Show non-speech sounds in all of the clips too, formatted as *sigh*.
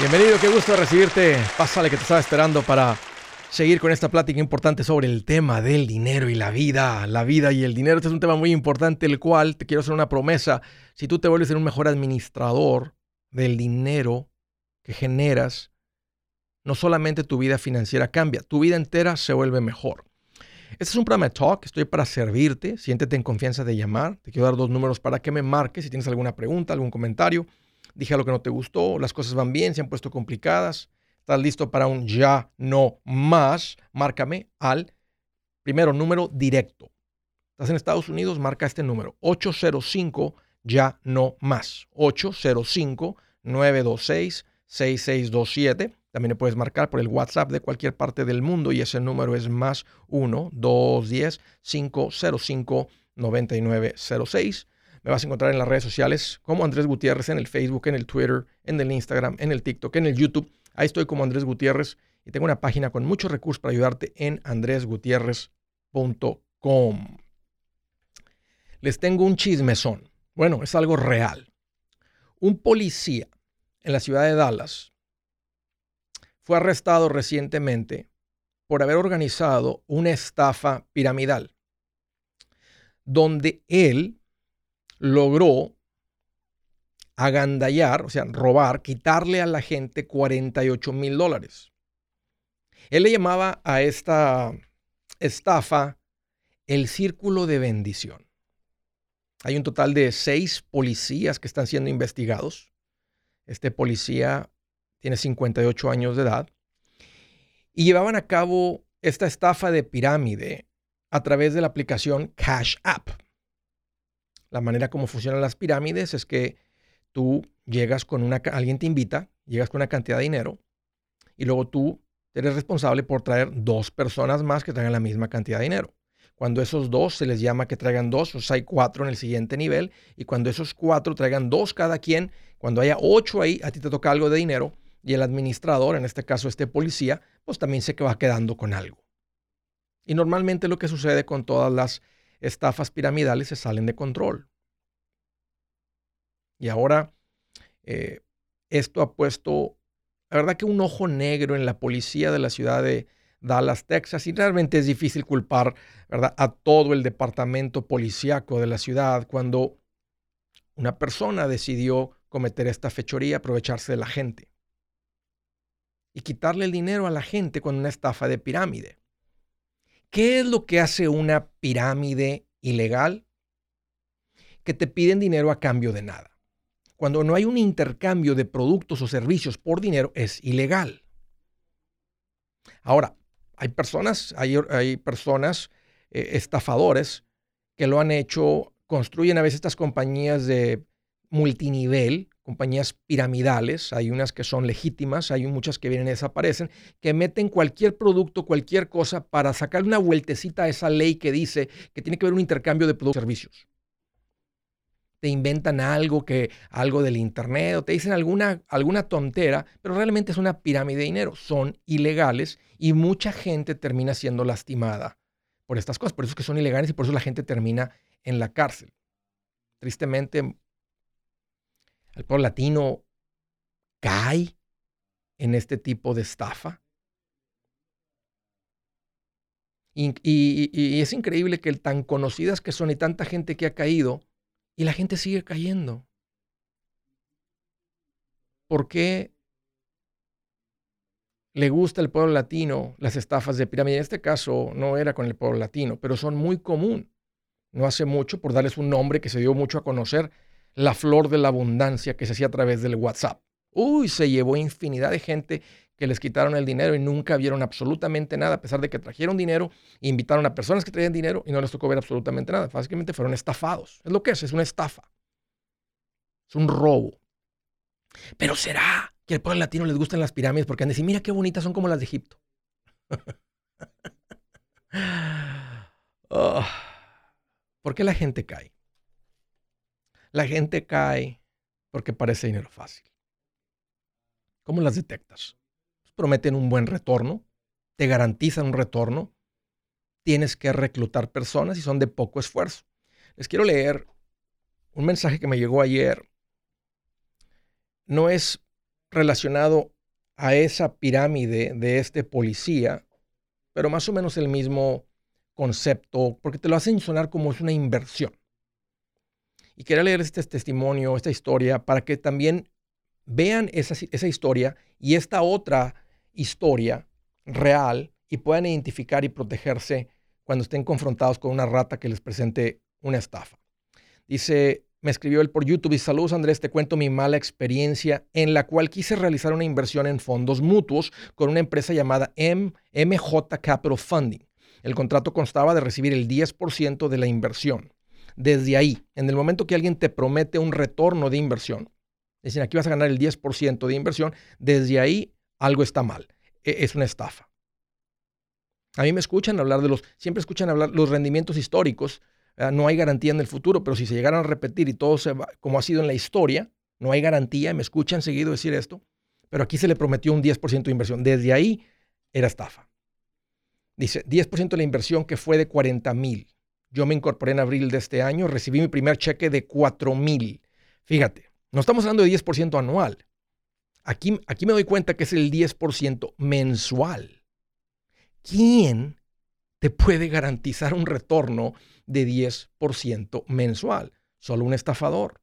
Bienvenido, qué gusto recibirte. Pásale que te estaba esperando para seguir con esta plática importante sobre el tema del dinero y la vida. La vida y el dinero. Este es un tema muy importante, el cual te quiero hacer una promesa. Si tú te vuelves un mejor administrador del dinero que generas, no solamente tu vida financiera cambia, tu vida entera se vuelve mejor. Este es un programa de talk, estoy para servirte, siéntete en confianza de llamar. Te quiero dar dos números para que me marques si tienes alguna pregunta, algún comentario dije lo que no te gustó, las cosas van bien, se han puesto complicadas, estás listo para un ya no más, márcame al primero número directo. Estás en Estados Unidos, marca este número, 805 ya no más, 805 926 6627. También le puedes marcar por el WhatsApp de cualquier parte del mundo y ese número es más 1 210 505 9906. Me vas a encontrar en las redes sociales como Andrés Gutiérrez, en el Facebook, en el Twitter, en el Instagram, en el TikTok, en el YouTube. Ahí estoy como Andrés Gutiérrez y tengo una página con muchos recursos para ayudarte en andresgutierrez.com. Les tengo un chismezón. Bueno, es algo real. Un policía en la ciudad de Dallas fue arrestado recientemente por haber organizado una estafa piramidal, donde él logró agandallar, o sea, robar, quitarle a la gente 48 mil dólares. Él le llamaba a esta estafa el círculo de bendición. Hay un total de seis policías que están siendo investigados. Este policía tiene 58 años de edad y llevaban a cabo esta estafa de pirámide a través de la aplicación Cash App. La manera como funcionan las pirámides es que tú llegas con una, alguien te invita, llegas con una cantidad de dinero y luego tú eres responsable por traer dos personas más que traigan la misma cantidad de dinero. Cuando esos dos se les llama que traigan dos, o sea, hay cuatro en el siguiente nivel. Y cuando esos cuatro traigan dos cada quien, cuando haya ocho ahí, a ti te toca algo de dinero. Y el administrador, en este caso este policía, pues también se va quedando con algo. Y normalmente lo que sucede con todas las estafas piramidales se salen de control. Y ahora eh, esto ha puesto, la verdad que un ojo negro en la policía de la ciudad de Dallas, Texas, y realmente es difícil culpar ¿verdad? a todo el departamento policíaco de la ciudad cuando una persona decidió cometer esta fechoría, aprovecharse de la gente y quitarle el dinero a la gente con una estafa de pirámide. ¿Qué es lo que hace una pirámide ilegal? Que te piden dinero a cambio de nada. Cuando no hay un intercambio de productos o servicios por dinero, es ilegal. Ahora, hay personas, hay, personas, eh, estafadores, que lo han hecho, construyen a veces estas compañías de multinivel, compañías piramidales, hay unas que son legítimas, hay muchas que vienen y desaparecen, que meten cualquier producto, cualquier cosa para sacar una vueltecita a esa ley que dice que tiene que haber un intercambio de productos y servicios. Te inventan algo que algo del internet o te dicen alguna alguna tontera, pero realmente es una pirámide de dinero, son ilegales y mucha gente termina siendo lastimada por estas cosas, por eso es que son ilegales y por eso la gente termina en la cárcel. Tristemente el pueblo latino cae en este tipo de estafa. Y, es increíble que tan conocidas que son y tanta gente que ha caído y la gente sigue cayendo. ¿Por qué le gusta al pueblo latino las estafas de pirámide? En este caso no era con el pueblo latino, pero son muy común. No hace mucho, por darles un nombre que se dio mucho a conocer, la flor de la abundancia que se hacía a través del WhatsApp. Uy, se llevó infinidad de gente que les quitaron el dinero y nunca vieron absolutamente nada, a pesar de que trajeron dinero, invitaron a personas que traían dinero y no les tocó ver absolutamente nada. Básicamente fueron estafados. Es lo que es, es una estafa. Es un robo. Pero será que al pueblo latino les gustan las pirámides porque han de decir, mira qué bonitas son como las de Egipto. Oh, *laughs* ¿Por qué la gente cae? La gente cae porque parece dinero fácil. ¿Cómo las detectas? Pues, prometen un buen retorno, te garantizan un retorno, tienes que reclutar personas y son de poco esfuerzo. Les quiero leer un mensaje que me llegó ayer. No es relacionado a esa pirámide de este policía, pero más o menos el mismo concepto, porque te lo hacen sonar como es una inversión. Y quería leer este testimonio, esta historia, para que también vean esa, esa historia y esta otra historia real y puedan identificar y protegerse cuando estén confrontados con una rata que les presente una estafa. Dice, me escribió él por YouTube y saludos Andrés, te cuento mi mala experiencia en la cual quise realizar una inversión en fondos mutuos con una empresa llamada MJ Capital Funding. El contrato constaba de recibir el 10% de la inversión. Desde ahí, en el momento que alguien te promete un retorno de inversión, decir, aquí vas a ganar el 10% de inversión, desde ahí algo está mal. E, es una estafa. A mí me escuchan hablar de los, siempre escuchan hablar los rendimientos históricos Ah, no hay garantía en el futuro, pero si se llegaran a repetir y todo se va, como ha sido en la historia, no hay garantía, me escuchan seguido decir esto, pero aquí se le prometió un 10% de inversión. Desde ahí era estafa. Dice, 10% de la inversión que fue de 40 mil. Yo me incorporé en abril de este año, recibí mi primer cheque de 4 mil. Fíjate, no estamos hablando de 10% anual. Aquí, aquí me doy cuenta que es el 10% mensual. ¿Quién te puede garantizar un retorno de 10% mensual. Solo un estafador.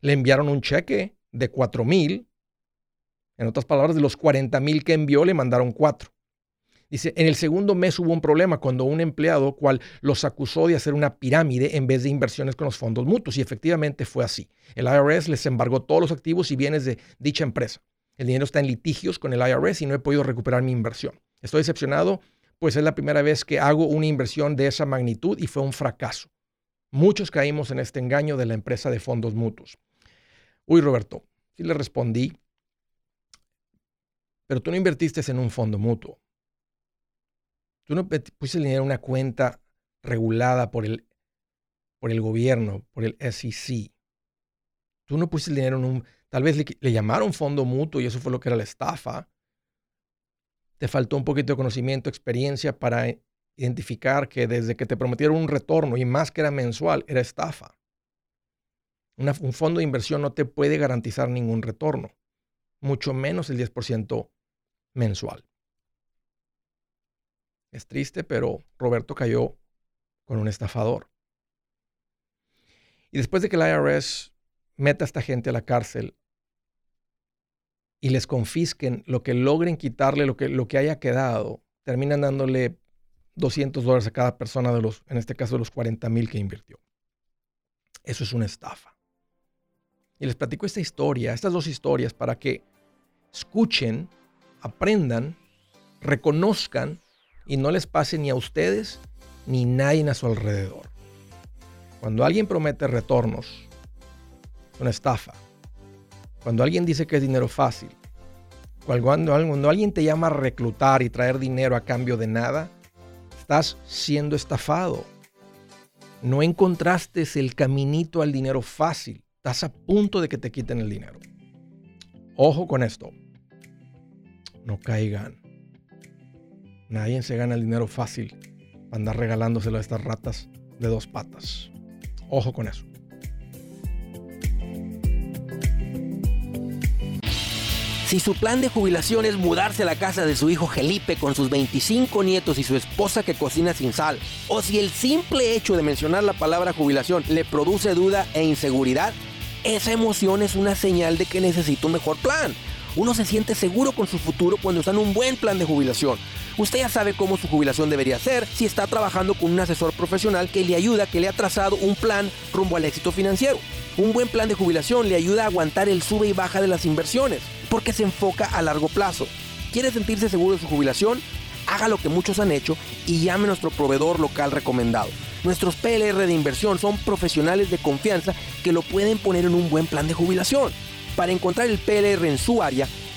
Le enviaron un cheque de 4 mil. En otras palabras, de los 40 mil que envió, le mandaron 4. Dice, en el segundo mes hubo un problema cuando un empleado cual los acusó de hacer una pirámide en vez de inversiones con los fondos mutuos y efectivamente fue así. El IRS les embargó todos los activos y bienes de dicha empresa. El dinero está en litigios con el IRS y no he podido recuperar mi inversión. Estoy decepcionado pues es la primera vez que hago una inversión de esa magnitud y fue un fracaso. Muchos caímos en este engaño de la empresa de fondos mutuos. Uy, Roberto, sí le respondí, pero tú no invertiste en un fondo mutuo. Tú no pusiste el dinero en una cuenta regulada por el, por el gobierno, por el SEC. Tú no pusiste el dinero en un... Tal vez le, le llamaron fondo mutuo y eso fue lo que era la estafa te faltó un poquito de conocimiento, experiencia para identificar que desde que te prometieron un retorno y más que era mensual, era estafa. un fondo de inversión no te puede garantizar ningún retorno, mucho menos el 10% mensual. Es triste, pero Roberto cayó con un estafador. Y después de que el IRS meta a esta gente a la cárcel, y les confisquen lo que logren quitarle, lo que, lo que haya quedado, terminan dándole 200 dólares a cada persona de los, en este caso, de los 40 mil que invirtió. Eso es una estafa. Y les platico esta historia, estas dos historias, para que escuchen, aprendan, reconozcan y no les pase ni a ustedes ni nadie a su alrededor. Cuando alguien promete retornos, una estafa. Cuando alguien dice que es dinero fácil, cuando, alguien te llama a reclutar y traer dinero a cambio de nada, estás siendo estafado. No encontraste el caminito al dinero fácil. Estás a punto de que te quiten el dinero. Ojo con esto. No caigan. Nadie se gana el dinero fácil para andar regalándoselo a estas ratas de dos patas. Ojo con eso. Si su plan de jubilación es mudarse a la casa de su hijo Felipe con sus 25 nietos y su esposa que cocina sin sal, o si el simple hecho de mencionar la palabra jubilación le produce duda e inseguridad, esa emoción es una señal de que necesita un mejor plan. Uno se siente seguro con su futuro cuando está en un buen plan de jubilación. Usted ya sabe cómo su jubilación debería ser si está trabajando con un asesor profesional que le ayuda, que le ha trazado un plan rumbo al éxito financiero. Un buen plan de jubilación le ayuda a aguantar el sube y baja de las inversiones porque se enfoca a largo plazo. ¿Quiere sentirse seguro de su jubilación? Haga lo que muchos han hecho y llame a nuestro proveedor local recomendado. Nuestros PLR de inversión son profesionales de confianza que lo pueden poner en un buen plan de jubilación. Para encontrar el PLR en su área,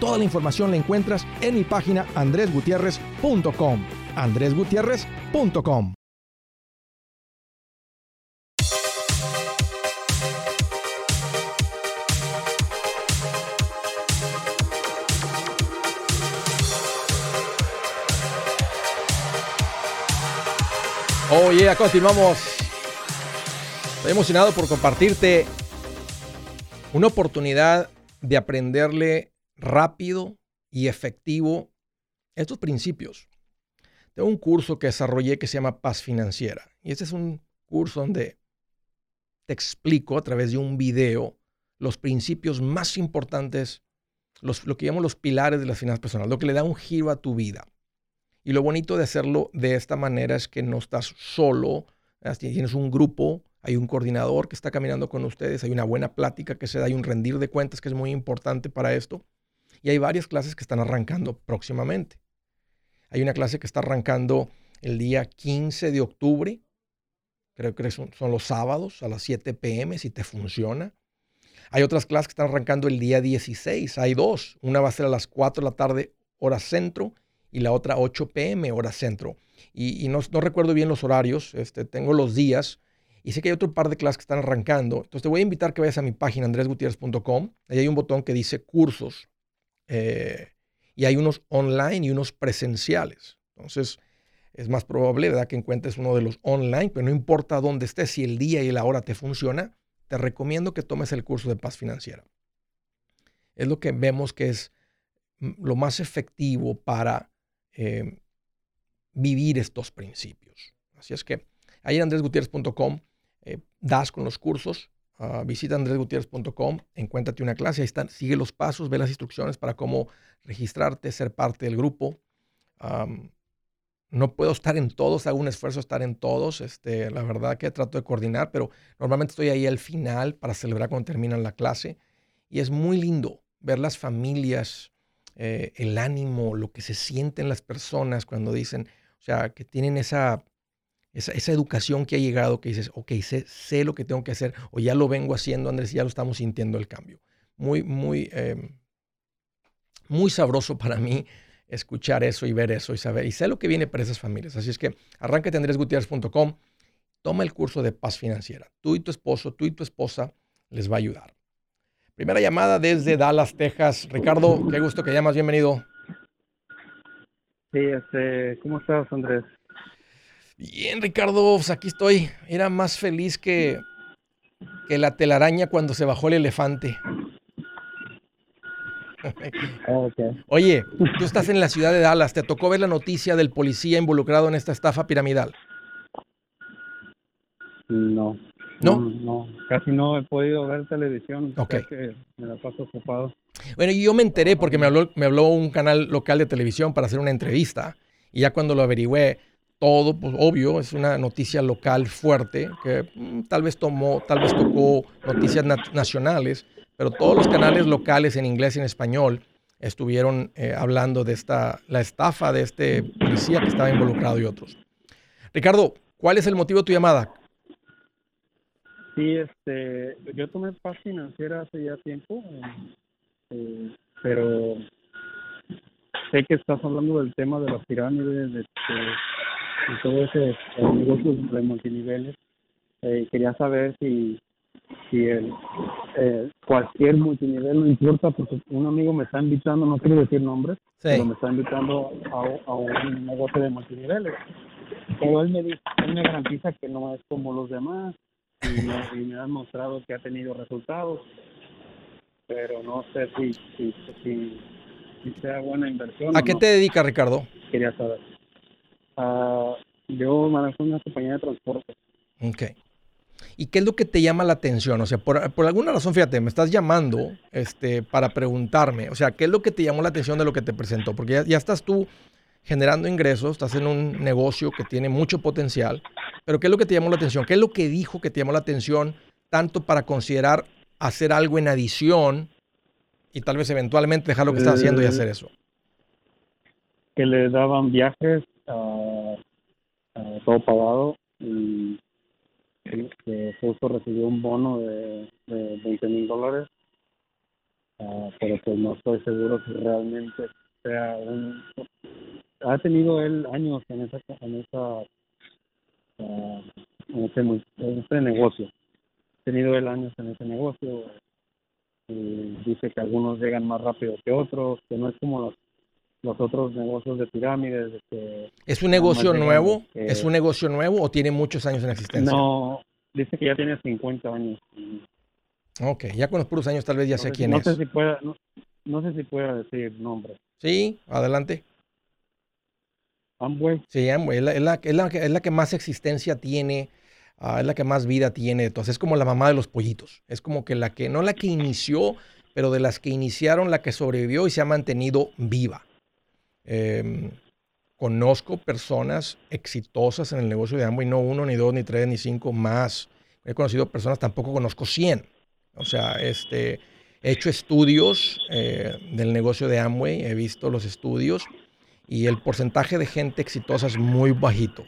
Toda la información la encuentras en mi página andresgutierrez.com. andresgutierrez.com. Oye, continuamos. Estoy emocionado por compartirte una oportunidad de aprenderle rápido y efectivo estos principios. Tengo un curso que desarrollé que se llama Paz Financiera. Y este es un curso donde te explico a través de un video los principios más importantes, los, lo que llamo los pilares de las finanzas personales, lo que le da un giro a tu vida. Y lo bonito de hacerlo de esta manera es que no estás solo, tienes un grupo, hay un coordinador que está caminando con ustedes, hay una buena plática que se da, hay un rendir de cuentas que es muy importante para esto. Y hay varias clases que están arrancando próximamente. Hay una clase que está arrancando el día 15 de octubre. Creo que son, los sábados a las 7 pm si te funciona. Hay otras clases que están arrancando el día 16. Hay dos. Una va a ser a las 4 de la tarde, hora centro, y la otra 8 pm, hora centro. Y, no, recuerdo bien los horarios. Este, tengo los días. Y sé que hay otro par de clases que están arrancando. Entonces te voy a invitar que vayas a mi página andresgutierrez.com. Ahí hay un botón que dice cursos. Eh, y hay unos online y unos presenciales. Entonces, es más probable ¿verdad? que encuentres uno de los online, pero no importa dónde estés, si el día y la hora te funciona, te recomiendo que tomes el curso de paz financiera. Es lo que vemos que es lo más efectivo para eh, vivir estos principios. Así es que ahí en andresgutierrez.com eh, das con los cursos Uh, visita andresgutierrez.com, encuéntrate una clase, ahí están, sigue los pasos, ve las instrucciones para cómo registrarte, ser parte del grupo. no puedo estar en todos, hago un esfuerzo estar en todos, este, la verdad que trato de coordinar, pero normalmente estoy ahí al final para celebrar cuando terminan la clase y es muy lindo ver las familias, eh, el ánimo, lo que se sienten las personas cuando dicen, o sea, que tienen esa esa, educación que ha llegado, que dices, ok, sé, sé, lo que tengo que hacer, o ya lo vengo haciendo, Andrés, ya lo estamos sintiendo el cambio. Muy, muy, em, muy sabroso para mí escuchar eso y ver eso y saber, y sé lo que viene para esas familias. Así es que arráncate andresgutierrez.com, toma el curso de paz financiera. Tú y tu esposo, tú y tu esposa les va a ayudar. Primera llamada desde Dallas, Texas. Ricardo, qué gusto que llamas, bienvenido. Sí, este, ¿cómo estás, Andrés? Bien, Ricardo, pues aquí estoy. Era más feliz que, que la telaraña cuando se bajó el elefante. *laughs* Oye, tú estás en la ciudad de Dallas. ¿Te tocó ver la noticia del policía involucrado en esta estafa piramidal? No. ¿No? No, casi no he podido ver televisión. Ok. Que me la paso ocupado. Bueno, yo me enteré porque me habló, me habló un canal local de televisión para hacer una entrevista. Y ya cuando lo averigüé, todo, pues obvio, es una noticia local fuerte que mm, tal vez tomó, tal vez tocó noticias nacionales, pero todos los canales locales en inglés y en español estuvieron eh, hablando de esta, la estafa de este policía que estaba involucrado y otros. Ricardo, ¿cuál es el motivo de tu llamada? Sí, este, yo tomé paz financiera hace ya tiempo, eh, pero sé que estás hablando del tema de la pirámide, de, y todo ese negocio de multiniveles. Eh, quería saber si, si el, eh, cualquier multinivel no importa, porque un amigo me está invitando, no quiero decir nombres, pero me está invitando a, a, un negocio de multiniveles. Pero él me, dice, él me garantiza que no es como los demás y me, y me ha mostrado que ha tenido resultados, pero no sé si, si, si, si sea buena inversión. ¿A qué te dedicas, Ricardo? Quería saber. Uh, Yo manejo una compañía de transporte. Ok. ¿Y qué es lo que te llama la atención? O sea, por, alguna razón, fíjate, me estás llamando este, para preguntarme, o sea, ¿qué es lo que te llamó la atención de lo que te presentó? Porque ya, estás tú generando ingresos, estás en un negocio que tiene mucho potencial, pero ¿qué es lo que te llamó la atención? ¿Qué es lo que dijo que te llamó la atención tanto para considerar hacer algo en adición y tal vez eventualmente dejar lo que estás haciendo y eh, hacer eso? Que le daban viajes a, todo pagado y que justo recibió un bono de, de 20 mil dólares, ah, pero pues no estoy seguro si realmente sea un... Ha tenido él años en esa en esa ah, en, ese, en ese negocio. Ha tenido él años en ese negocio. Y dice que algunos llegan más rápido que otros, que no es como los los otros negocios de pirámides. ¿Es un negocio nuevo? ¿Es un negocio nuevo o tiene muchos años en existencia? No, dice que ya tiene 50 años. Ok, ya con los puros años tal vez ya sé, quién no es. Sé si pueda, no, sé si pueda decir nombre. Sí, adelante. Amway. Sí, Amway. Es la, es la, es la, que más existencia tiene, ah, es la que más vida tiene. Entonces es como la mamá de los pollitos. Es como que la que, no la que inició, pero de las que iniciaron, la que sobrevivió y se ha mantenido viva. Em, conozco personas exitosas en el negocio de Amway, no uno, ni dos, ni tres, ni cinco, más. He conocido personas, tampoco conozco 100. O sea, este, he hecho estudios eh, del negocio de Amway, he visto los estudios y el porcentaje de gente exitosa es muy bajito.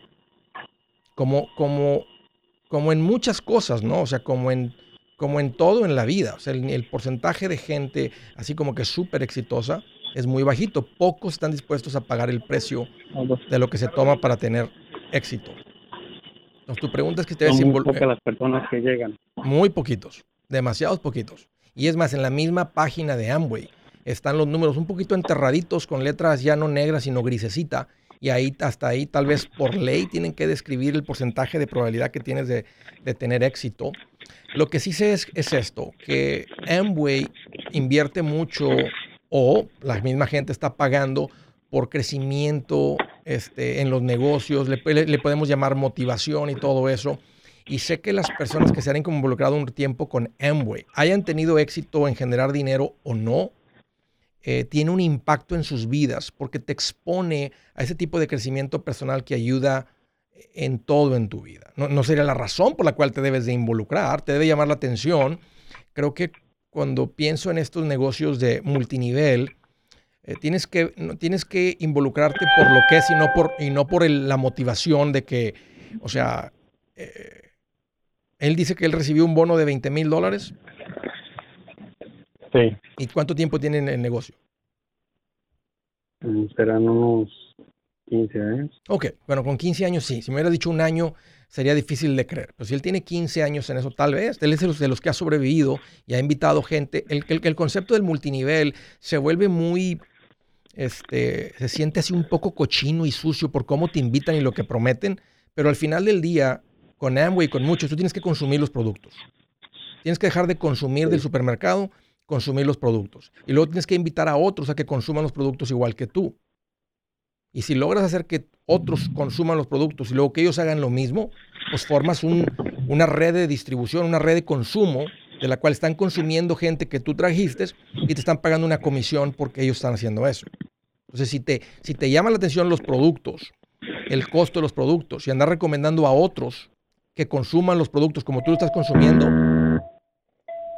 Como, como, como en muchas cosas, ¿no? O sea, como en, como en todo en la vida. O sea, el, el porcentaje de gente así como que súper exitosa es muy bajito. Pocos están dispuestos a pagar el precio de lo que se toma para tener éxito. Entonces, tu pregunta es que te ves Muy pocas las personas que llegan. Muy poquitos, demasiados poquitos. Y es más, en la misma página de Amway están los números un poquito enterraditos con letras ya no negras, sino grisecita. Y ahí, hasta ahí, tal vez por ley, tienen que describir el porcentaje de probabilidad que tienes de, tener éxito. Lo que sí sé es, es esto, que Amway invierte mucho o la misma gente está pagando por crecimiento este, en los negocios, le, podemos llamar motivación y todo eso. Y sé que las personas que se han involucrado un tiempo con Amway, hayan tenido éxito en generar dinero o no, eh, tiene un impacto en sus vidas porque te expone a ese tipo de crecimiento personal que ayuda en todo en tu vida. No, no sería la razón por la cual te debes de involucrar, te debe llamar la atención. Creo que cuando pienso en estos negocios de multinivel, eh, tienes, que, no, tienes que involucrarte por lo que es y no por, y no por la motivación de que, o sea, eh, él dice que él recibió un bono de 20 mil dólares. Sí. ¿Y cuánto tiempo tiene en el negocio? Mm, serán unos 15 años. Ok, bueno, con 15 años sí. Si me hubieras dicho un año, sería difícil de creer. Pero si él tiene 15 años en eso, tal vez, él es de los, de los que ha sobrevivido y ha invitado gente. El, el, el, concepto del multinivel se vuelve muy, este, se siente así un poco cochino y sucio por cómo te invitan y lo que prometen, pero al final del día, con Amway y con muchos, tú tienes que consumir los productos. Tienes que dejar de consumir del supermercado, consumir los productos. Y luego tienes que invitar a otros a que consuman los productos igual que tú. Y si logras hacer que otros consuman los productos y luego que ellos hagan lo mismo, pues formas una red de distribución, una red de consumo de la cual están consumiendo gente que tú trajiste y te están pagando una comisión porque ellos están haciendo eso. Entonces, si te, si te llama la atención los productos, el costo de los productos y andar recomendando a otros que consuman los productos como tú lo estás consumiendo,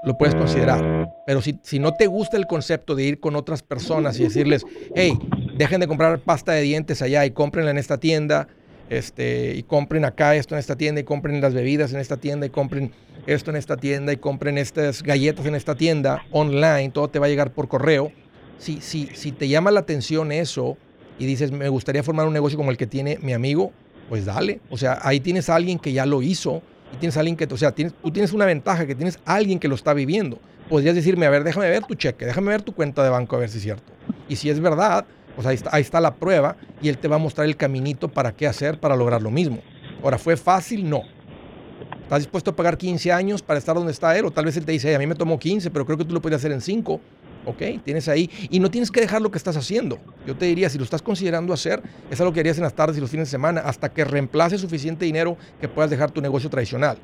lo puedes considerar. Pero si, si no te gusta el concepto de ir con otras personas y decirles, hey, dejen de comprar pasta de dientes allá y cómprenla en esta tienda, este, y compren acá esto en esta tienda, y compren las bebidas en esta tienda, y compren esto en esta tienda, y compren estas galletas en esta tienda, online, todo te va a llegar por correo. Si, si, si te llama la atención eso y dices, me gustaría formar un negocio como el que tiene mi amigo, pues dale. O sea, ahí tienes a alguien que ya lo hizo, y tienes a alguien que, o sea, tienes, tú tienes una ventaja, que tienes alguien que lo está viviendo. Podrías decirme, a ver, déjame ver tu cheque, déjame ver tu cuenta de banco, a ver si es cierto. Y si es verdad, ahí está, ahí está la prueba y él te va a mostrar el caminito para qué hacer para lograr lo mismo. Ahora, ¿fue fácil? No. ¿Estás dispuesto a pagar 15 años para estar donde está él? O tal vez él te dice, a mí me tomó 15, pero creo que tú lo puedes hacer en 5. ¿ok? Tienes ahí y no tienes que dejar lo que estás haciendo. Yo te diría, si lo estás considerando hacer, es algo que harías en las tardes y los fines de semana hasta que reemplace suficiente dinero que puedas dejar tu negocio tradicional.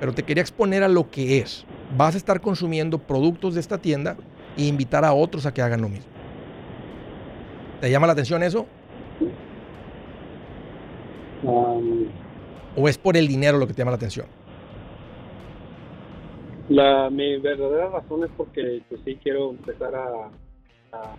Pero te quería exponer a lo que es. Vas a estar consumiendo productos de esta tienda e invitar a otros a que hagan lo mismo. ¿Te llama la atención eso? Um, ¿O es por el dinero lo que te llama la atención? la, mi verdadera razón es porque pues, sí quiero empezar a, a,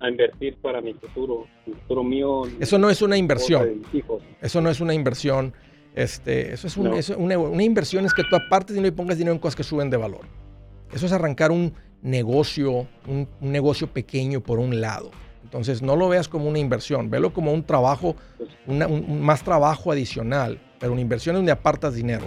a invertir para mi futuro, el futuro mío. Eso no es una inversión. hijos. Eso no es una inversión. Este, eso es un- No. eso- una, una inversión es que tú apartes dinero y pongas dinero en cosas que suben de valor. Eso es arrancar un negocio, un, negocio pequeño por un lado. Entonces no lo veas como una inversión, velo como un trabajo, un más trabajo adicional, pero una inversión es donde apartas dinero.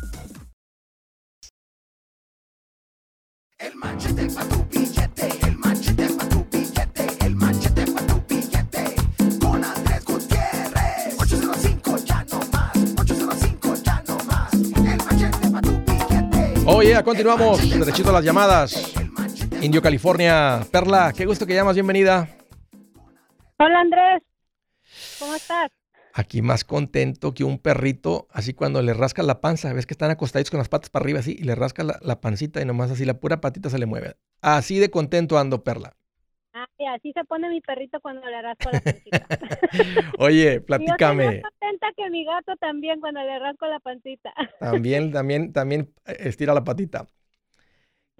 El machete pa' tu billete, el machete pa' tu billete, el machete pa' tu billete. Con Andrés Gutiérrez. 805 ya no más, 805 ya no más. El machete pa' tu billete. Oye, continuamos, derechito a las llamadas. Indio, California. Perla, qué gusto que llamas, bienvenida. Hola Andrés, ¿cómo estás? Aquí más contento que un perrito, así cuando le rascas la panza, ves que están acostaditos con las patas para arriba así, y le rascas la, la pancita y nomás así la pura patita se le mueve. Así de contento ando, Perla. Ay, así se pone mi perrito cuando le rasco la pancita. *laughs* Oye, Y Yo estoy platícame. más contenta que mi gato también cuando le rasco la pancita. También, *laughs* también, también eh, estira la patita.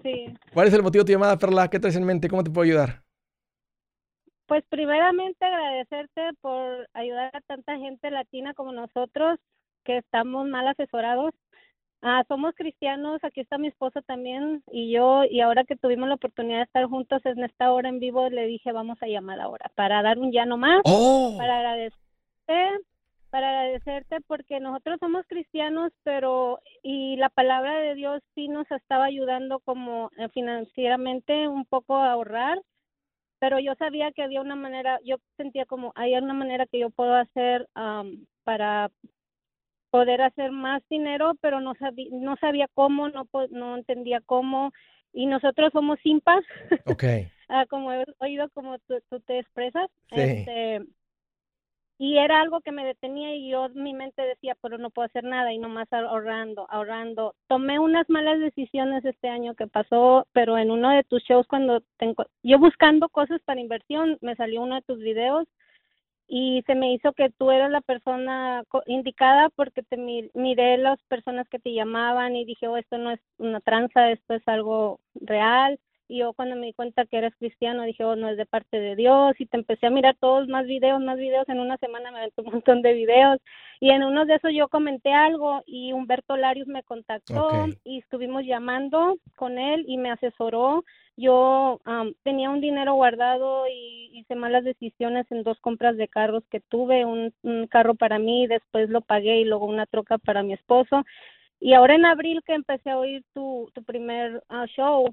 Sí, ¿Cuál es el motivo de tu llamada, Perla? ¿Qué traes en mente? ¿Cómo te puedo ayudar? Pues primeramente agradecerte por ayudar a tanta gente latina como nosotros que estamos mal asesorados. Ah, somos cristianos, aquí está mi esposo también y yo, y ahora que tuvimos la oportunidad de estar juntos en esta hora en vivo, le dije vamos a llamar ahora para dar un ya no más. ¡Oh! para agradecerte, para agradecerte porque nosotros somos cristianos, pero y la palabra de Dios sí nos estaba ayudando como eh, financieramente un poco a ahorrar, pero yo sabía que había una manera, yo sentía como hay una manera que yo puedo hacer am, para poder hacer más dinero, pero no sabía no sabía cómo, no no entendía cómo y nosotros somos simpas, *laughs* Ok. ah, como he oído como tú, tú te expresas. Sí. Este, y era algo que me detenía y yo mi mente decía, pero no puedo hacer nada y nomás ahorrando, ahorrando. Tomé unas malas decisiones este año que pasó, pero en uno de tus shows cuando tengo, yo buscando cosas para inversión, me salió uno de tus videos y se me hizo que tú eras la persona indicada porque te mi- miré las personas que te llamaban y dije, oh, esto no es una tranza, esto es algo real. Y yo cuando me di cuenta que eres cristiano dije, oh, no es de parte de Dios. Y te empecé a mirar todos más videos, más videos. En una semana me aventó un *laughs* montón de videos. Y en uno de esos yo comenté algo y Humberto Larios me contactó y estuvimos llamando con él y me asesoró. Yo am, tenía un dinero guardado y hice malas decisiones en dos compras de carros que tuve, un, un carro para mí, después lo pagué y luego una troca para mi esposo. Y ahora en abril que empecé a oír tu, tu primer ah, show,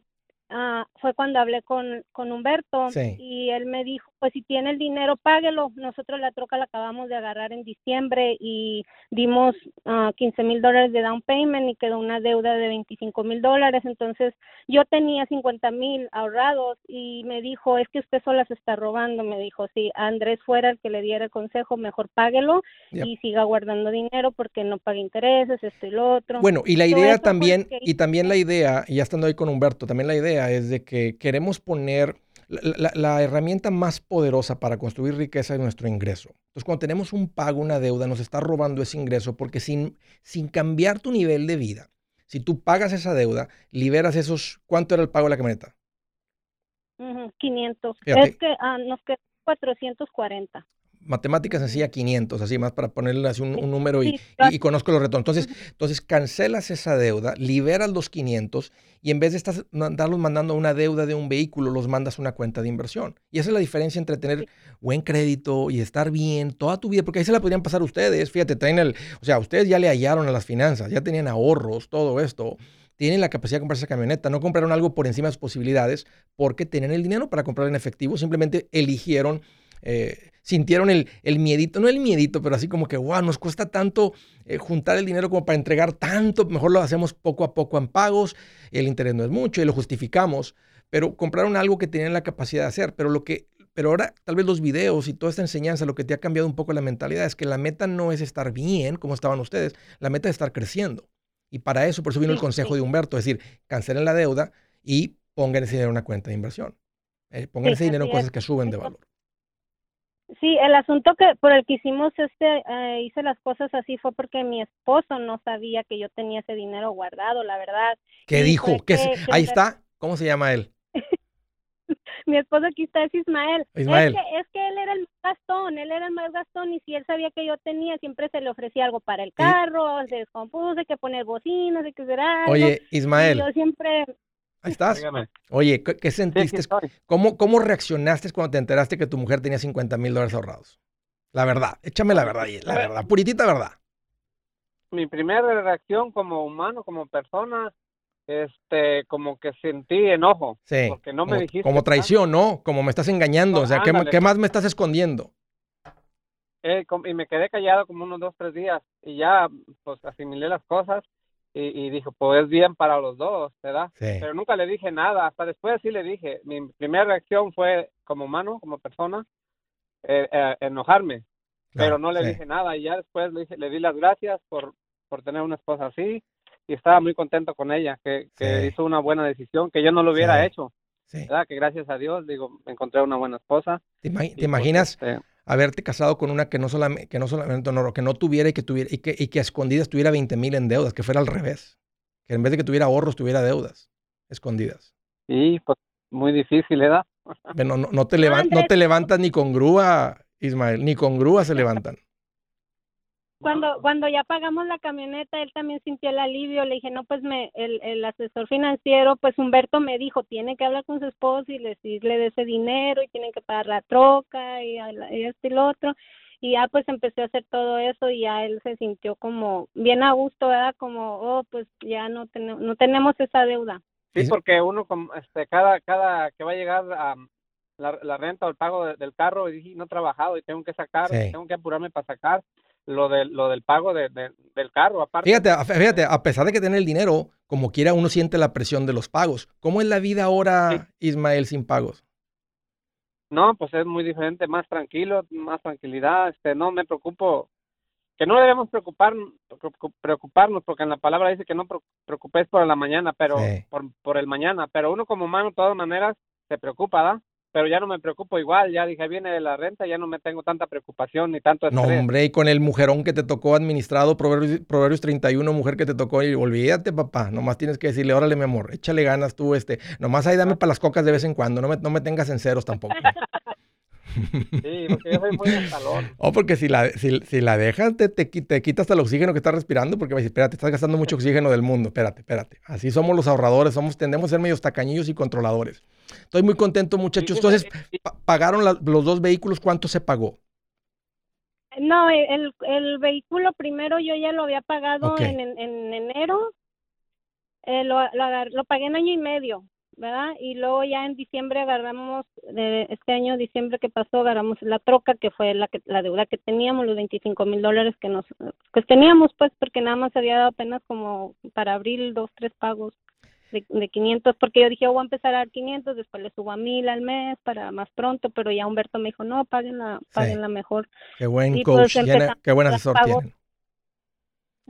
ah, fue cuando hablé con, con Humberto Sí. y él me dijo, pues si tiene el dinero, páguelo. Nosotros la troca la acabamos de agarrar en diciembre y dimos ah, 15 mil dólares de down payment y quedó una deuda de 25 mil dólares. Entonces yo tenía 50 mil ahorrados y me dijo, es que usted sola se está robando. Me dijo, si Andrés fuera el que le diera el consejo, mejor páguelo Yep. y siga guardando dinero porque no paga intereses, esto y lo otro. Bueno, y la idea también, que y también la idea, y ya estando ahí con Humberto, también la idea es de que queremos poner la, la- la herramienta más poderosa para construir riqueza es nuestro ingreso. Entonces, cuando tenemos un pago, una deuda, nos está robando ese ingreso porque sin, sin cambiar tu nivel de vida, si tú pagas esa deuda, liberas esos, ¿cuánto era el pago de la camioneta? Ujú, 500. Fíjate. Es que ah, nos quedó 440. Matemática sencilla, 500, así más para ponerle así un, un número y, y- y conozco los retornos. Entonces, entonces, cancelas esa deuda, liberas los 500 y en vez de estar, andarlos mandando una deuda de un vehículo, los mandas a una cuenta de inversión. Y esa es la diferencia entre tener buen crédito y estar bien toda tu vida, porque ahí se la podrían pasar ustedes. Fíjate, traen el, o sea, ustedes ya le hallaron a las finanzas, ya tenían ahorros, todo esto. Tienen la capacidad de comprarse esa camioneta, no compraron algo por encima de sus posibilidades porque tenían el dinero para comprar en efectivo, simplemente eligieron eh, sintieron el, el miedito, no el miedito, pero así como que, wow, nos cuesta tanto eh, juntar el dinero como para entregar tanto, mejor lo hacemos poco a poco en pagos, el interés no es mucho y lo justificamos, pero compraron algo que tenían la capacidad de hacer, pero lo que... Pero ahora tal vez los videos y toda esta enseñanza, lo que te ha cambiado un poco la mentalidad es que la meta no es estar bien como estaban ustedes, la meta es estar creciendo. Y para eso, por eso vino el consejo de Humberto, es decir, cancelen la deuda y pongan ese dinero en una cuenta de inversión. Eh, pongan Sí, ese dinero en cosas que suben de valor. Sí, el asunto que por el que hicimos este, eh, hice las cosas así fue porque mi esposo no sabía que yo tenía ese dinero guardado, la verdad. ¿Qué Y dijo? ¿Qué que- Ahí está. ¿Cómo se llama él? *laughs* Mi esposo aquí está es Ismael. Ismael. Es que, es que él era el más gastón, él era el más gastón y si él sabía que yo tenía, siempre se le ofrecía algo para el carro, se descompuso, que poner bocinas, que hacer algo. Oye, y Ismael, yo siempre, ahí estás. Dígame. Oye, ¿qué, sentiste? ¿Cómo, ¿Cómo reaccionaste cuando te enteraste que tu mujer tenía 50 mil dólares ahorrados? La verdad, échame la verdad, la verdad, puritita verdad. mi primera reacción como humano, como persona, este, como que sentí enojo. Sí. Porque no me dijiste como traición, ¿no? Como me estás engañando. O sea, ¿qué, qué más me estás escondiendo? Eh, y me quedé callado como unos dos, tres días. Y ya, pues, asimilé las cosas. Y, y dije, pues, es bien para los dos, ¿verdad? Sí. Pero nunca le dije nada. Hasta después sí le dije. Mi primera reacción fue, como humano, como persona, eh, eh, enojarme. pero no le sí. dije nada y ya después le, dije- le di las gracias por, por tener una esposa así y estaba muy contento con ella, que, que Sí. hizo una buena decisión, que yo no lo hubiera hecho, Sí. ¿verdad? Que gracias a Dios, digo, encontré una buena esposa. ¿Te, ima- y, te pues, imaginas este, haberte casado con una que no solamente, que no solamente no, que no tuviera y que tuviera y que, y que a escondidas tuviera 20 mil en deudas, que fuera al revés? Que en vez de que tuviera ahorros, tuviera deudas escondidas. y pues muy difícil, ¿verdad? *laughs* Ve, No, no, no te levan- no te levantas ni con grúa, Ismael, ni con grúa se levantan. Cuando cuando ya pagamos la camioneta, él también sintió el alivio. Le dije, no, pues me el, el asesor financiero, pues Humberto me dijo, tiene que hablar con su esposo y decirle de ese dinero y tienen que pagar la troca y, y esto y lo otro. Y ya pues empecé a hacer todo eso y ya él se sintió como bien a gusto, ¿verdad? Como, oh, pues ya no, tenemos no tenemos esa deuda. Sí, porque uno, como, este, cada, cada que va a llegar a la, la renta o el pago de- del carro, y dije, no he trabajado y tengo que sacar, Sí. tengo que apurarme para sacar lo del, lo del pago de, de- del carro, aparte. Fíjate, fíjate, a pesar de que tiene el dinero, como quiera uno siente la presión de los pagos. ¿Cómo es la vida ahora, Ismael, sin pagos? No, pues es muy diferente, más tranquilo, más tranquilidad, este, no me preocupo, que no debemos preocupar, preocu- preocuparnos, porque en la palabra dice que no pre- preocupéis por la mañana, pero Sí. por, por el mañana, pero uno como humano de todas maneras se preocupa, ¿da? Pero ya no me preocupo igual, ya dije, viene la renta, ya no me tengo tanta preocupación ni tanto No, hombre, y con el mujerón que te tocó administrado, Proverbios, Proverbios 31, mujer que te tocó, y olvídate, papá, nomás tienes que decirle, órale, mi amor, échale ganas tú, este, nomás ahí dame para las cocas de vez en cuando, no me, no me tengas en ceros tampoco. *laughs* Sí, porque yo soy muy. *laughs* Oh, porque si la, si, si la dejas, te, te, te quita hasta el oxígeno que estás respirando, porque me dice, espérate, estás gastando mucho oxígeno del mundo, espérate, espérate. Así somos los ahorradores, somos, tendemos a ser medios tacañillos y controladores. Estoy muy contento, muchachos. Sí, Entonces, pa- pagaron la- los dos vehículos, ¿cuánto se pagó? No, el, el vehículo primero yo ya lo había pagado en, en, en enero, eh, lo, lo, lo pagué en año y medio, ¿verdad? Y luego ya en diciembre agarramos, de este año, diciembre que pasó, agarramos la troca, que fue la, que, la deuda que teníamos, los 25 mil dólares que nos que teníamos, pues, porque nada más había dado apenas como para abril dos, tres pagos de, de 500, porque yo dije, "Oh, voy a empezar a dar 500, después le subo a 1000 al mes para más pronto, pero ya Humberto me dijo, no, páguenla, páguenla mejor. Qué buen Y coach, pues empezamos qué buen asesor tienen.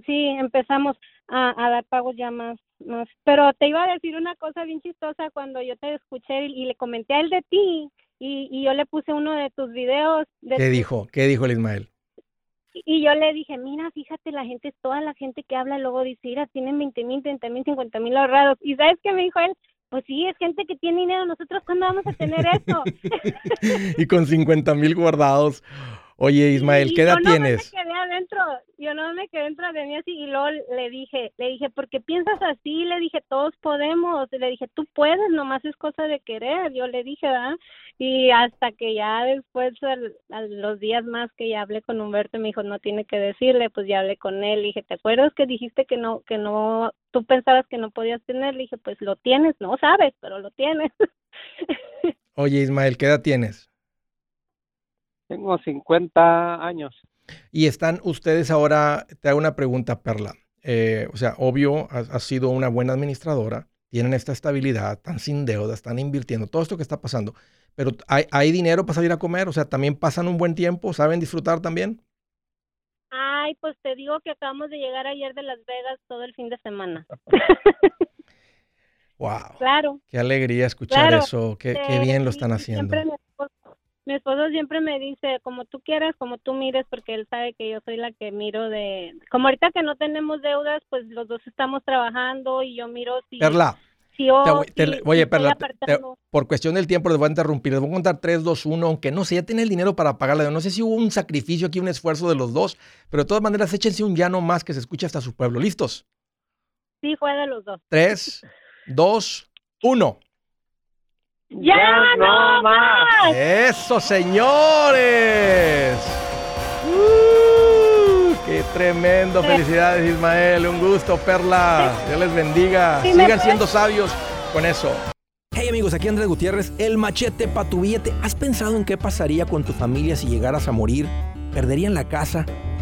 Sí, empezamos. a, a dar pagos ya más, Pero te iba a decir una cosa bien chistosa cuando yo te escuché y, y le comenté a él de ti y, y yo le puse uno de tus videos. De ¿Qué tu- dijo? ¿Qué dijo el Ismael? Y yo le dije, mira, fíjate, la gente, toda la gente que habla luego dice, mira, tienen 20 mil, 30 mil, 50 mil ahorrados. ¿Y sabes qué me dijo él? Pues sí, es gente que tiene dinero. ¿Nosotros cuándo vamos a tener eso? *laughs* y con 50 mil guardados. Oye, *laughs* Ismael, ¿qué edad no tienes? me quedé adentro, yo no me quedé dentro de mí así y luego le dije, le dije, ¿por qué piensas así? Le dije, todos podemos, le dije, tú puedes, nomás es cosa de querer, yo le dije, ¿verdad? Y hasta que ya después, al- a los días más que ya hablé con Humberto, me dijo, no tiene que decirle, pues ya hablé con él, le dije, ¿te acuerdas que dijiste que no, que no, tú pensabas que no podías tener? Le dije, pues lo tienes, no sabes, pero lo tienes. *laughs* Oye, Ismael, ¿qué edad tienes? Tengo 50 años. Y están ustedes ahora, te hago una pregunta, Perla. Eh, o sea, obvio, has, has sido una buena administradora, tienen esta estabilidad, están sin deuda, están invirtiendo, todo esto que está pasando. Pero ¿hay, hay dinero para salir a comer? O sea, ¿también pasan un buen tiempo? ¿Saben disfrutar también? Ay, pues te digo que acabamos de llegar ayer de Las Vegas todo el fin de semana. *laughs* ¡Wow! Claro. Qué alegría escuchar Claro, eso. Qué, qué bien lo están haciendo. Siempre esposo, mi esposo siempre me dice, como tú quieras, como tú mires, porque él sabe que yo soy la que miro de... Como ahorita que no tenemos deudas, pues los dos estamos trabajando y yo miro si... Perla, si yo, te voy- te- si- si oye, Perla, te- por cuestión del tiempo les voy a interrumpir. Les voy a contar 3, 2, 1, aunque no sé, ya tiene el dinero para pagarla. No sé si hubo un sacrificio aquí, un esfuerzo de los dos, pero de todas maneras échense un llano más que se escuche hasta su pueblo. ¿Listos? Sí, fue de los dos. 3, 2, 1. ¡Ya no más! ¡Eso, señores! ¡Uh! ¡Qué tremendo! Felicidades, Ismael. Un gusto, Perla. Dios les bendiga. Sí, Sigan puedes- siendo sabios con eso. Hey amigos, aquí Andrés Gutiérrez, el machete para tu billete. ¿Has pensado en qué pasaría con tu familia si llegaras a morir? ¿Perderían la casa?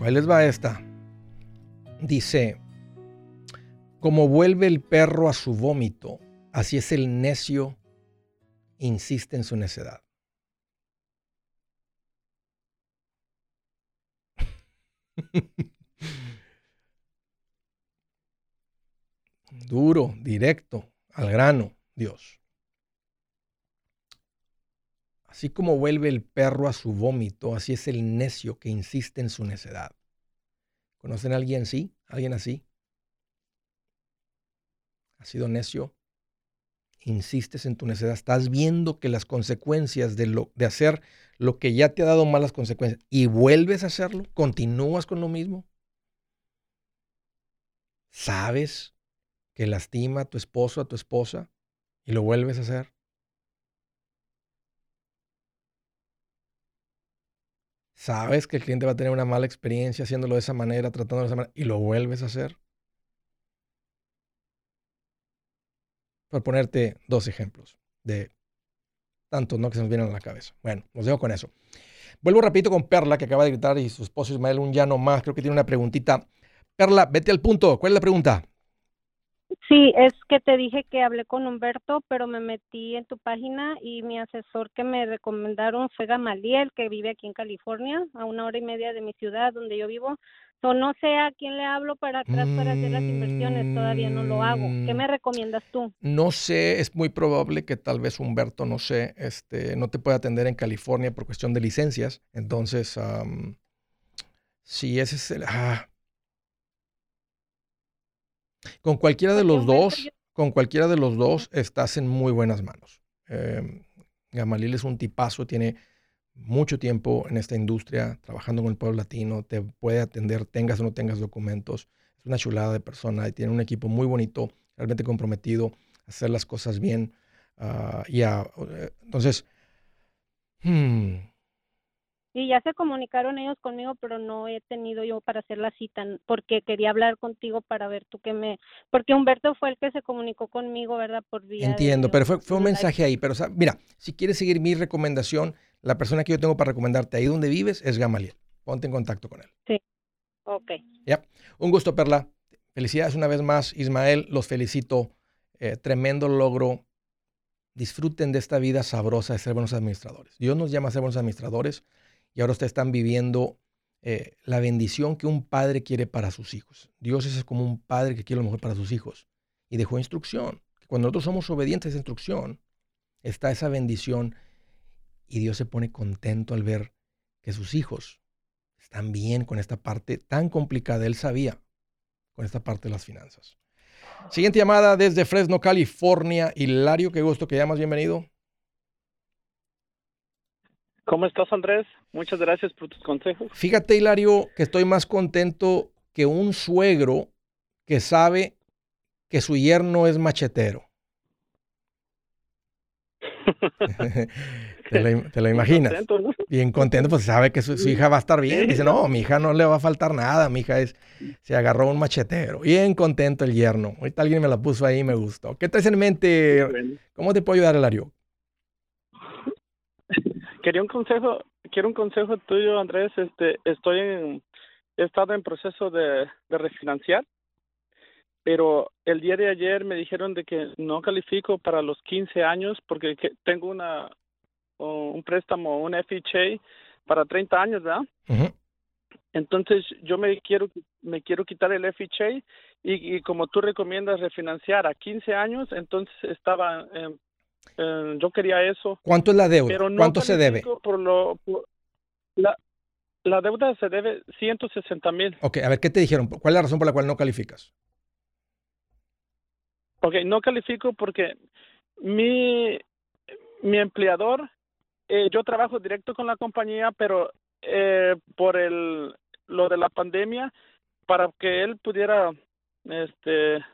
Ahí les va esta. Dice, como vuelve el perro a su vómito, así es el necio, insiste en su necedad. *laughs* Duro, directo, al grano, Dios. Así como vuelve el perro a su vómito, así es el necio que insiste en su necedad. ¿Conocen a alguien así? ¿Alguien así? ¿Has sido necio? Insistes en tu necedad. Estás viendo que las consecuencias de, lo, de hacer lo que ya te ha dado malas consecuencias y vuelves a hacerlo, continúas con lo mismo. ¿Sabes que lastima a tu esposo, a tu esposa y lo vuelves a hacer? sabes que el cliente va a tener una mala experiencia haciéndolo de esa manera, tratándolo de esa manera, y lo vuelves a hacer. Por ponerte dos ejemplos de tantos ¿no? que se nos vienen a la cabeza. Bueno, los dejo con eso. Vuelvo rapidito con Perla, que acaba de gritar, y su esposo Ismael un ya no más. Creo que tiene una preguntita. Perla, vete al punto. ¿Cuál es la pregunta? Sí, es que te dije que hablé con Humberto, pero me metí en tu página y mi asesor que me recomendaron fue Gamaliel, que vive aquí en California, a una hora y media de mi ciudad donde yo vivo. O no sé a quién le hablo para atrás para hacer las inversiones, todavía no lo hago. ¿Qué Mm. me recomiendas tú? No sé, es muy probable que tal vez Humberto, no sé, este, no te pueda atender en California por cuestión de licencias. Entonces, am, si ese es el... ah. Con cualquiera de Porque los dos, con cualquiera de los dos, estás en muy buenas manos. Eh, Gamaliel es un tipazo, tiene mucho tiempo en esta industria, trabajando con el pueblo latino, te puede atender, tengas o no tengas documentos. Es una chulada de persona y tiene un equipo muy bonito, realmente comprometido a hacer las cosas bien. ah, y eh, entonces, hmm, Y ya se comunicaron ellos conmigo, pero no he tenido yo para hacer la cita, porque quería hablar contigo para ver tú qué me... Porque Humberto fue el que se comunicó conmigo, ¿verdad? Por vía de entiendo, pero fue, fue un mensaje ahí. Pero o sea, mira, si quieres seguir mi recomendación, la persona que yo tengo para recomendarte ahí donde vives es Gamaliel. Ponte en contacto con él. Ok. Un gusto, Perla. Felicidades una vez más, Ismael. Los felicito. Eh, tremendo logro. Disfruten de esta vida sabrosa de ser buenos administradores. Dios nos llama a ser buenos administradores y ahora ustedes están viviendo eh, la bendición que un padre quiere para sus hijos. Dios es como un padre que quiere lo mejor para sus hijos y dejó instrucción. Cuando nosotros somos obedientes a esa instrucción, está esa bendición y Dios se pone contento al ver que sus hijos están bien con esta parte tan complicada. Él sabía con esta parte de las finanzas. Siguiente llamada desde Fresno, California. Hilario, qué gusto que llamas. Bienvenido. ¿Cómo estás, Andrés? Muchas gracias por tus consejos. Fíjate, Hilario, que estoy más contento que un suegro que sabe que su yerno es machetero. *laughs* te, lo, te lo imaginas. Contento, ¿no? Bien contento, pues sabe que su, su hija va a estar bien. Dice, no, mi hija no le va a faltar nada. Mi hija es, se agarró un machetero. Bien contento el yerno. Ahorita alguien me la puso ahí y me gustó. ¿Qué traes en mente? ¿Cómo te puedo ayudar, Hilario? Quería un consejo, quiero un consejo tuyo, Andrés. Este, estoy en, he estado en proceso de, de refinanciar, pero el día de ayer me dijeron de que no califico para los 15 años porque que tengo una un préstamo, un FHA para 30 años, ¿verdad? Entonces yo me quiero me quiero quitar el FHA y, y como tú recomiendas refinanciar a 15 años, entonces estaba em, em, yo quería eso, ¿Cuánto es la deuda? pero no ¿Cuánto se debe? califico Por lo por- la la deuda se debe 160 mil. Ok, a ver, ¿qué te dijeron? ¿Cuál es la razón por la cual no calificas? Ok, no califico porque mi mi empleador eh, yo trabajo directo con la compañía, pero eh, por el lo de la pandemia para que él pudiera este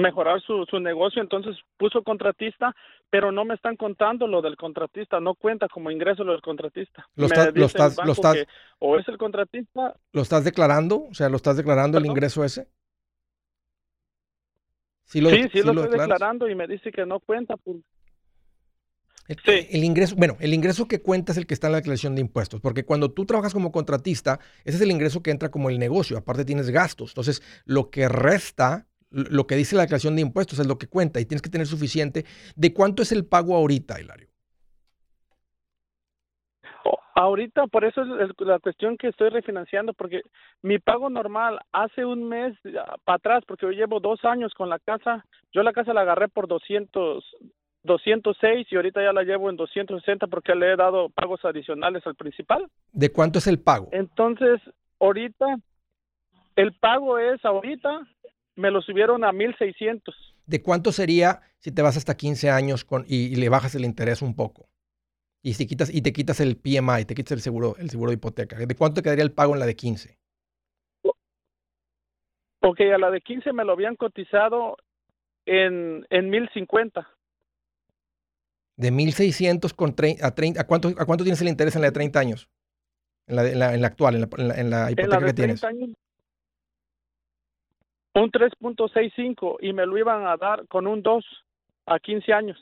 mejorar su, su negocio, entonces puso contratista, pero no me están contando lo del contratista, no cuenta como ingreso lo del contratista. Lo lo estás- lo banco estás- que o es el contratista, ¿Lo estás declarando? O sea, ¿lo estás declarando el ingreso ese? Sí, lo, sí, sí, lo estoy declaras? declarando y me dice que no cuenta. Pues, El, Sí. el ingreso, bueno, el ingreso que cuenta es el que está en la declaración de impuestos, porque cuando tú trabajas como contratista, ese es el ingreso que entra como el negocio, aparte tienes gastos. Entonces, lo que resta, lo que dice la declaración de impuestos es lo que cuenta y tienes que tener suficiente. ¿De cuánto es el pago ahorita, Hilario? Ahorita, por eso es la cuestión que estoy refinanciando, porque mi pago normal hace un mes para atrás, porque yo llevo dos años con la casa, yo la casa la agarré por 200, 206 y ahorita ya la llevo en 260 porque le he dado pagos adicionales al principal. ¿De cuánto es el pago? Entonces, ahorita, el pago es ahorita, me lo subieron a 1600. ¿De cuánto sería si te vas hasta 15 años con, y, y le bajas el interés un poco? Y si quitas y te quitas el PMI, te quitas el seguro, el seguro de hipoteca. ¿De cuánto te quedaría el pago en la de 15? Ok, a la de 15 me lo habían cotizado en, en 1050. De 1600 con trein- a 30, ¿a cuánto, ¿a cuánto tienes el interés en la de 30 años? En la, de- en la, en la actual, en la, en la- la En hipoteca la de que tienes. 30 años, un 3.65 y me lo iban a dar con un 2 a 15 años.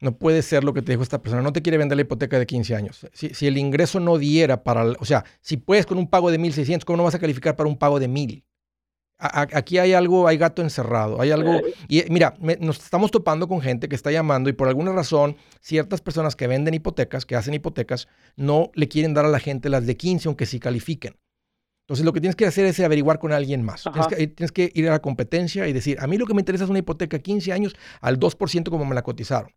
No puede ser lo que te dijo esta persona. No te quiere vender la hipoteca de 15 años. Si, si el ingreso no diera para, o sea, si puedes con un pago de 1600, ¿cómo no vas a calificar para un pago de 1000? A- a- aquí hay algo, hay gato encerrado, hay algo. Y eh, mira, me- nos estamos topando con gente que está llamando y por alguna razón, ciertas personas que venden hipotecas, que hacen hipotecas, no le quieren dar a la gente las de 15, aunque sí califiquen. Entonces, lo que tienes que hacer es averiguar con alguien más. Tienes que, tienes que ir a la competencia y decir: A mí lo que me interesa es una hipoteca 15 años al 2% como me la cotizaron.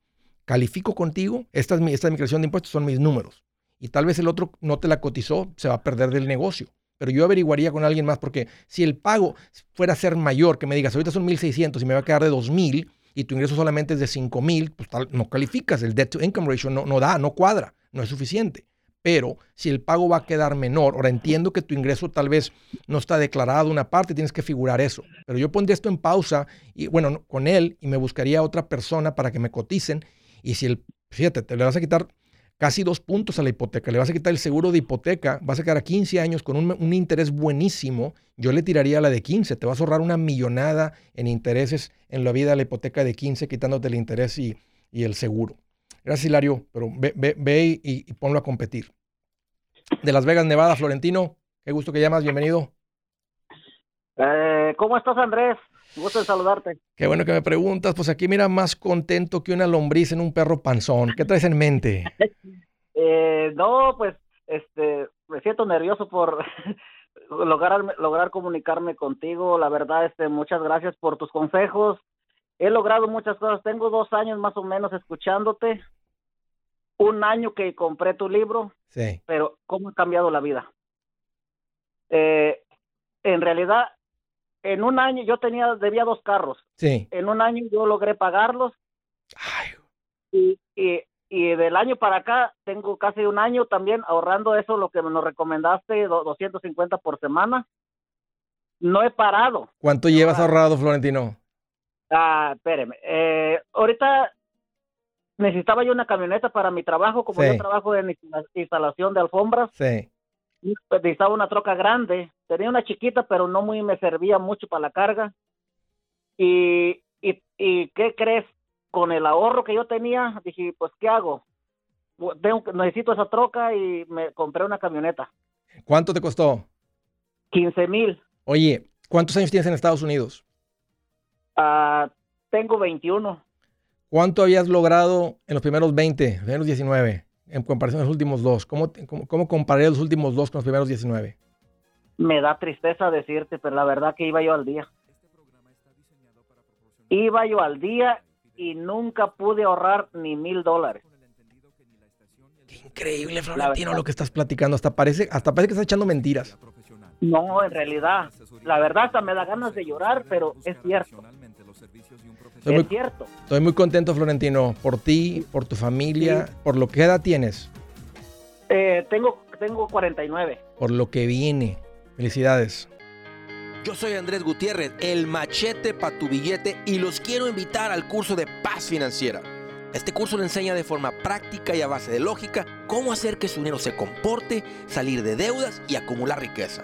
Califico contigo, esta es mi, esta es mi creación de impuestos, son mis números. Y tal vez el otro no te la cotizó, se va a perder del negocio. Pero yo averiguaría con alguien más porque si el pago fuera a ser mayor, que me digas, ahorita son 1.600 y me va a quedar de 2.000 y tu ingreso solamente es de 5.000, pues tal- no calificas. El debt to income ratio no, no da, no cuadra, no es suficiente. Pero si el pago va a quedar menor, ahora entiendo que tu ingreso tal vez no está declarado una parte, tienes que figurar eso. Pero yo pondría esto en pausa y bueno, no- con él y me buscaría a otra persona para que me coticen. Y si el, fíjate, te le vas a quitar casi dos puntos a la hipoteca, le vas a quitar el seguro de hipoteca, vas a quedar a 15 años con un, un interés buenísimo, yo le tiraría la de 15, te vas a ahorrar una millonada en intereses en la vida de la hipoteca de 15, quitándote el interés y, y el seguro. Gracias, Hilario, pero ve, ve- ve y, y ponlo a competir. De Las Vegas, Nevada, Florentino, qué gusto que llamas, bienvenido. Eh, ¿Cómo estás, Andrés? Gusto de saludarte. Qué bueno que me preguntas, pues aquí mira más contento que una lombriz en un perro panzón. ¿Qué traes en mente? *laughs* Eh, no, pues, este, me siento nervioso por *laughs* lograr, lograr comunicarme contigo. La verdad, este, muchas gracias por tus consejos. He logrado muchas cosas. Tengo dos años más o menos escuchándote. Un año que compré tu libro, Sí, pero cómo ha cambiado la vida. Eh, en realidad, en un año yo tenía, debía dos carros. sí. En un año yo logré pagarlos Ay, y, y, y del año para acá tengo casi un año también ahorrando eso, lo que nos recomendaste, do- 250 por semana. No he parado. ¿Cuánto llevas ahorrado, Florentino? Ah, espéreme. Eh, ahorita necesitaba yo una camioneta para mi trabajo, como Sí. yo trabajo en instala- instalación de alfombras, Sí. necesitaba una troca grande. Tenía una chiquita, pero no muy me servía mucho para la carga. Y, y, y ¿qué crees? Con el ahorro que yo tenía, dije, pues, ¿qué hago? Tengo, necesito esa troca y me compré una camioneta. ¿Cuánto te costó? 15 mil. Oye, ¿cuántos años tienes en Estados Unidos? Ah, tengo 21. ¿Cuánto habías logrado en los primeros 20, los primeros 19, en comparación a los últimos dos? ¿Cómo, te- cómo, cómo comparé los últimos dos con los primeros 19? Me da tristeza decirte, pero la verdad que iba yo al día. Iba yo al día y nunca pude ahorrar ni mil dólares. Qué increíble, Florentino, lo que estás platicando. Hasta parece, hasta parece que estás echando mentiras. No, en realidad, la verdad hasta me da ganas de llorar, pero es cierto, Estoy es muy, cierto. estoy muy contento, Florentino, por ti, por tu familia, por lo que edad tienes, Eh, tengo, tengo 49. por lo que viene. Felicidades. Yo soy Andrés Gutiérrez, el machete para tu billete y los quiero invitar al curso de paz financiera. Este curso le enseña de forma práctica y a base de lógica cómo hacer que su dinero se comporte, salir de deudas y acumular riqueza.